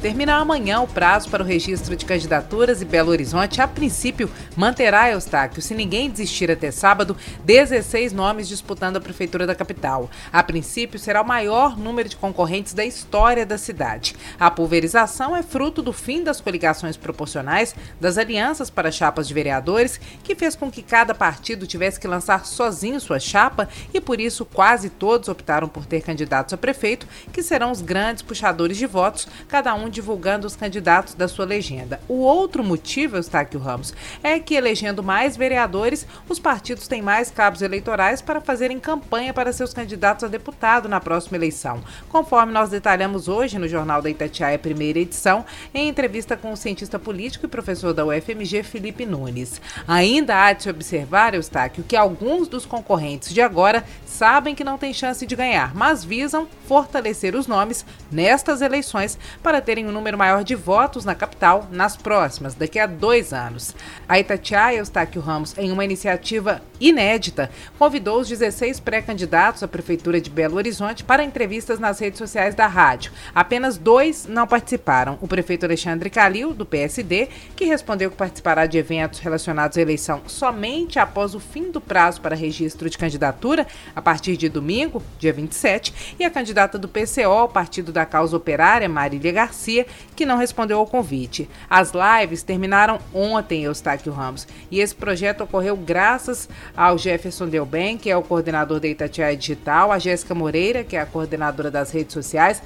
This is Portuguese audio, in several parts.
Termina amanhã o prazo para o registro de candidaturas e Belo Horizonte, a princípio, manterá Eustáquio, se ninguém desistir até sábado, 16 nomes disputando a prefeitura da capital. A princípio, será o maior número de concorrentes da história da cidade. A pulverização é fruto do fim das coligações proporcionais, das alianças para chapas de vereadores, que fez com que cada partido tivesse que lançar sozinho sua chapa e, por isso, quase todos optaram por ter candidatos a prefeito, que serão os grandes puxadores de votos, cada um divulgando os candidatos da sua legenda. O outro motivo, Eustáquio Ramos, é que elegendo mais vereadores, os partidos têm mais cabos eleitorais para fazerem campanha para seus candidatos a deputado na próxima eleição, conforme nós detalhamos hoje no Jornal da Itatiaia, primeira edição, em entrevista com o cientista político e professor da UFMG, Felipe Nunes. Ainda há de se observar, Eustáquio, que alguns dos concorrentes de agora sabem que não têm chance de ganhar, mas visam fortalecer os nomes nestas eleições para terem um número maior de votos na capital nas próximas, daqui a dois anos. A Itatiaia Eustáquio Ramos, em uma iniciativa inédita, convidou os 16 pré-candidatos à Prefeitura de Belo Horizonte para entrevistas nas redes sociais da rádio. Apenas dois não participaram: o prefeito Alexandre Calil, do PSD, que respondeu que participará de eventos relacionados à eleição somente após o fim do prazo para registro de candidatura, a partir de domingo, dia 27, e a candidata do PCO, Partido da Causa Operária, Marília Garcia, que não respondeu ao convite. As lives terminaram ontem, Eustáquio Ramos, e esse projeto ocorreu graças ao Jefferson Delben, que é o coordenador da Itatiaia Digital, a Jéssica Moreira, que é a coordenadora das redes sociais,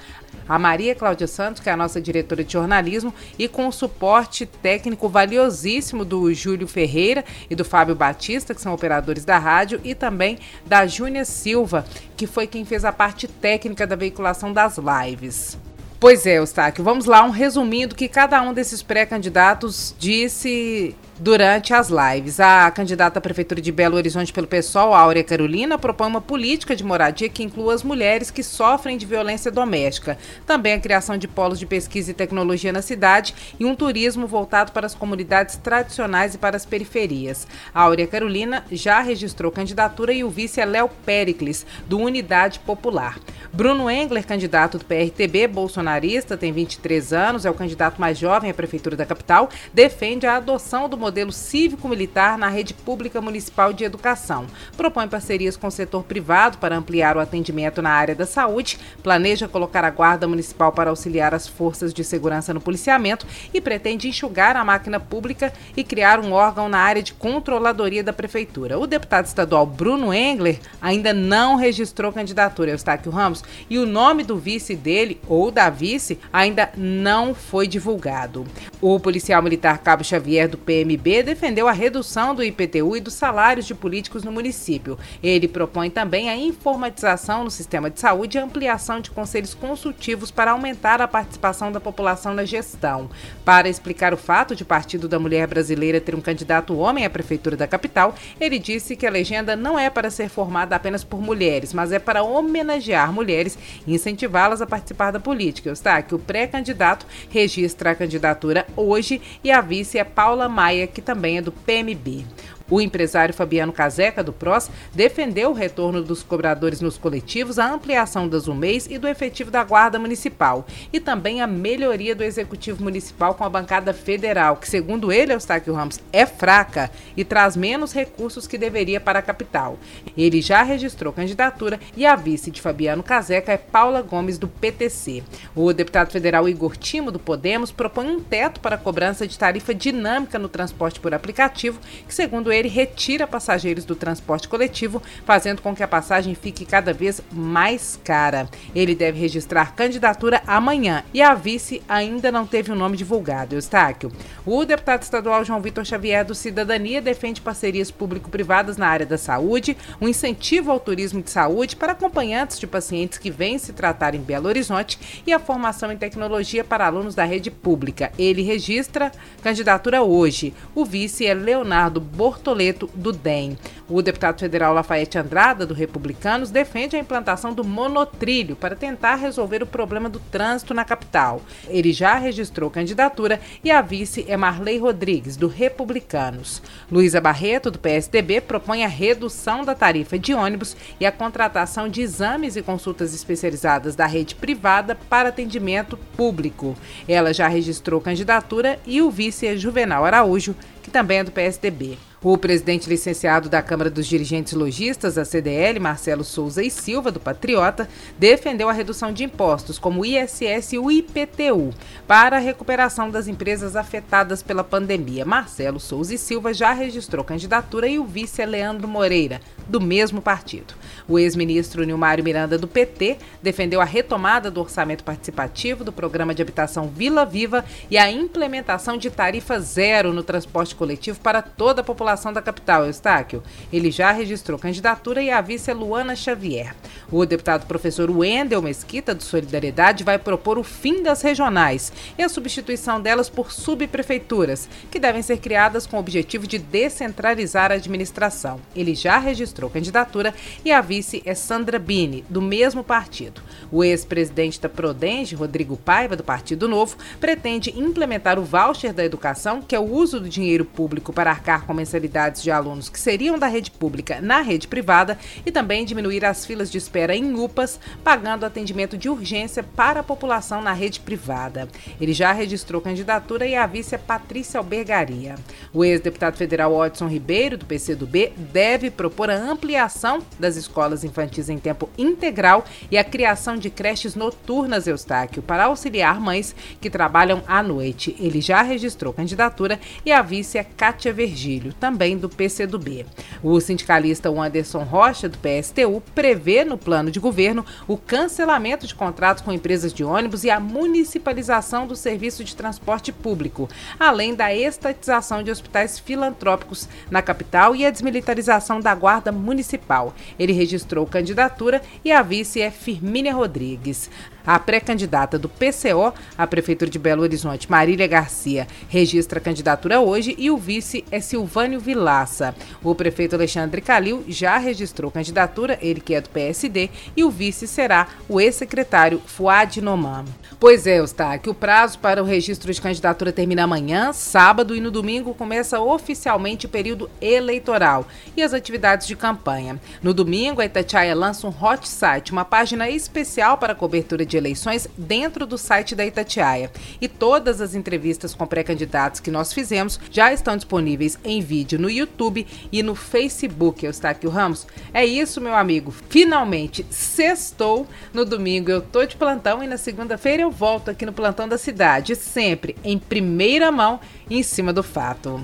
a Maria Cláudia Santos, que é a nossa diretora de jornalismo, e com o suporte técnico valiosíssimo do Júlio Ferreira e do Fábio Batista, que são operadores da rádio, e também da Júnia Silva, que foi quem fez a parte técnica da veiculação das lives. Pois é, Eustáquio, vamos lá, um resuminho do que cada um desses pré-candidatos disse durante as lives. A candidata à Prefeitura de Belo Horizonte pelo PSOL, Áurea Carolina, propõe uma política de moradia que inclua as mulheres que sofrem de violência doméstica. Também a criação de polos de pesquisa e tecnologia na cidade e um turismo voltado para as comunidades tradicionais e para as periferias. A Áurea Carolina já registrou candidatura e o vice é Léo Pericles, do Unidade Popular. Bruno Engler, candidato do PRTB, bolsonarista, tem 23 anos, é o candidato mais jovem à Prefeitura da capital, defende a adoção do modelo cívico-militar na rede pública municipal de educação. Propõe parcerias com o setor privado para ampliar o atendimento na área da saúde, planeja colocar a Guarda Municipal para auxiliar as forças de segurança no policiamento e pretende enxugar a máquina pública e criar um órgão na área de controladoria da Prefeitura. O deputado estadual Bruno Engler ainda não registrou candidatura, Eustáquio Ramos, e o nome do vice dele, ou da vice, ainda não foi divulgado. O policial militar Cabo Xavier do PM PMB defendeu a redução do IPTU e dos salários de políticos no município. Ele propõe também a informatização no sistema de saúde e ampliação de conselhos consultivos para aumentar a participação da população na gestão. Para explicar o fato de o Partido da Mulher Brasileira ter um candidato homem à prefeitura da capital, ele disse que a legenda não é para ser formada apenas por mulheres, mas é para homenagear mulheres e incentivá-las a participar da política. Está que o pré-candidato registra a candidatura hoje e a vice é Paula Maia que também é do PMB. O empresário Fabiano Caseca, do PROS, defendeu o retorno dos cobradores nos coletivos, a ampliação das UMEIs e do efetivo da Guarda Municipal, e também a melhoria do Executivo Municipal com a bancada federal, que, segundo ele, Eustáquio Ramos, é fraca e traz menos recursos que deveria para a capital. Ele já registrou candidatura e a vice de Fabiano Caseca é Paula Gomes, do PTC. O deputado federal Igor Timo, do Podemos, propõe um teto para a cobrança de tarifa dinâmica no transporte por aplicativo, que, segundo ele, retira passageiros do transporte coletivo, fazendo com que a passagem fique cada vez mais cara. Ele deve registrar candidatura amanhã e a vice ainda não teve o um nome divulgado. Eustáquio. O deputado estadual João Vitor Xavier do Cidadania defende parcerias público-privadas na área da saúde, um incentivo ao turismo de saúde para acompanhantes de pacientes que vêm se tratar em Belo Horizonte e a formação em tecnologia para alunos da rede pública. Ele registra candidatura hoje. O vice é Leonardo Bortolini Do DEM. O deputado federal Lafayette Andrada, do Republicanos, defende a implantação do monotrilho para tentar resolver o problema do trânsito na capital. Ele já registrou candidatura e a vice é Marley Rodrigues, do Republicanos. Luísa Barreto, do PSDB, propõe a redução da tarifa de ônibus e a contratação de exames e consultas especializadas da rede privada para atendimento público. Ela já registrou candidatura e o vice é Juvenal Araújo, que também é do PSDB. O presidente licenciado da Câmara dos Dirigentes Logistas, a CDL, Marcelo Souza e Silva, do Patriota, defendeu a redução de impostos, como o ISS e o IPTU, para a recuperação das empresas afetadas pela pandemia. Marcelo Souza e Silva já registrou candidatura e o vice é Leandro Moreira, do mesmo partido. O ex-ministro Nilmário Miranda, do PT, defendeu a retomada do orçamento participativo do programa de habitação Vila Viva e a implementação de tarifa zero no transporte coletivo para toda a população população da capital, Eustáquio. Ele já registrou candidatura e a vice é Luana Xavier. O deputado professor Wendel Mesquita, do Solidariedade, vai propor o fim das regionais e a substituição delas por subprefeituras, que devem ser criadas com o objetivo de descentralizar a administração. Ele já registrou candidatura e a vice é Sandra Bini, do mesmo partido. O ex-presidente da Prodenge, Rodrigo Paiva, do Partido Novo, pretende implementar o voucher da educação, que é o uso do dinheiro público para arcar com mensalidades de alunos que seriam da rede pública na rede privada e também diminuir as filas de espera em UPAs, pagando atendimento de urgência para a população na rede privada. Ele já registrou candidatura e a vice é Patrícia Albergaria. O ex-deputado federal Odson Ribeiro, do PCdoB, deve propor a ampliação das escolas infantis em tempo integral e a criação de creches noturnas, Eustáquio, para auxiliar mães que trabalham à noite. Ele já registrou candidatura e a vice é Kátia Virgílio, também também do PCdoB. O sindicalista Anderson Rocha, do PSTU, prevê no plano de governo o cancelamento de contratos com empresas de ônibus e a municipalização do serviço de transporte público, além da estatização de hospitais filantrópicos na capital e a desmilitarização da Guarda Municipal. Ele registrou candidatura e a vice é Firmínia Rodrigues. A pré-candidata do PCO à Prefeitura de Belo Horizonte, Marília Garcia, registra a candidatura hoje e o vice é Silvânio Vilaça. O prefeito Alexandre Calil já registrou candidatura, ele que é do PSD, e o vice será o ex-secretário Fuad Noman. Pois é, Eustáquio, o prazo para o registro de candidatura termina amanhã, sábado, e no domingo começa oficialmente o período eleitoral e as atividades de campanha. No domingo, a Itatiaia lança um hot site, uma página especial para cobertura de eleições dentro do site da Itatiaia. E todas as entrevistas com pré-candidatos que nós fizemos já estão disponíveis em vídeo no YouTube e no Facebook. Eustáquio Ramos. É isso, meu amigo. Finalmente, sextou. No domingo eu tô de plantão e na segunda-feira eu volto aqui no Plantão da Cidade, sempre em primeira mão, em cima do fato.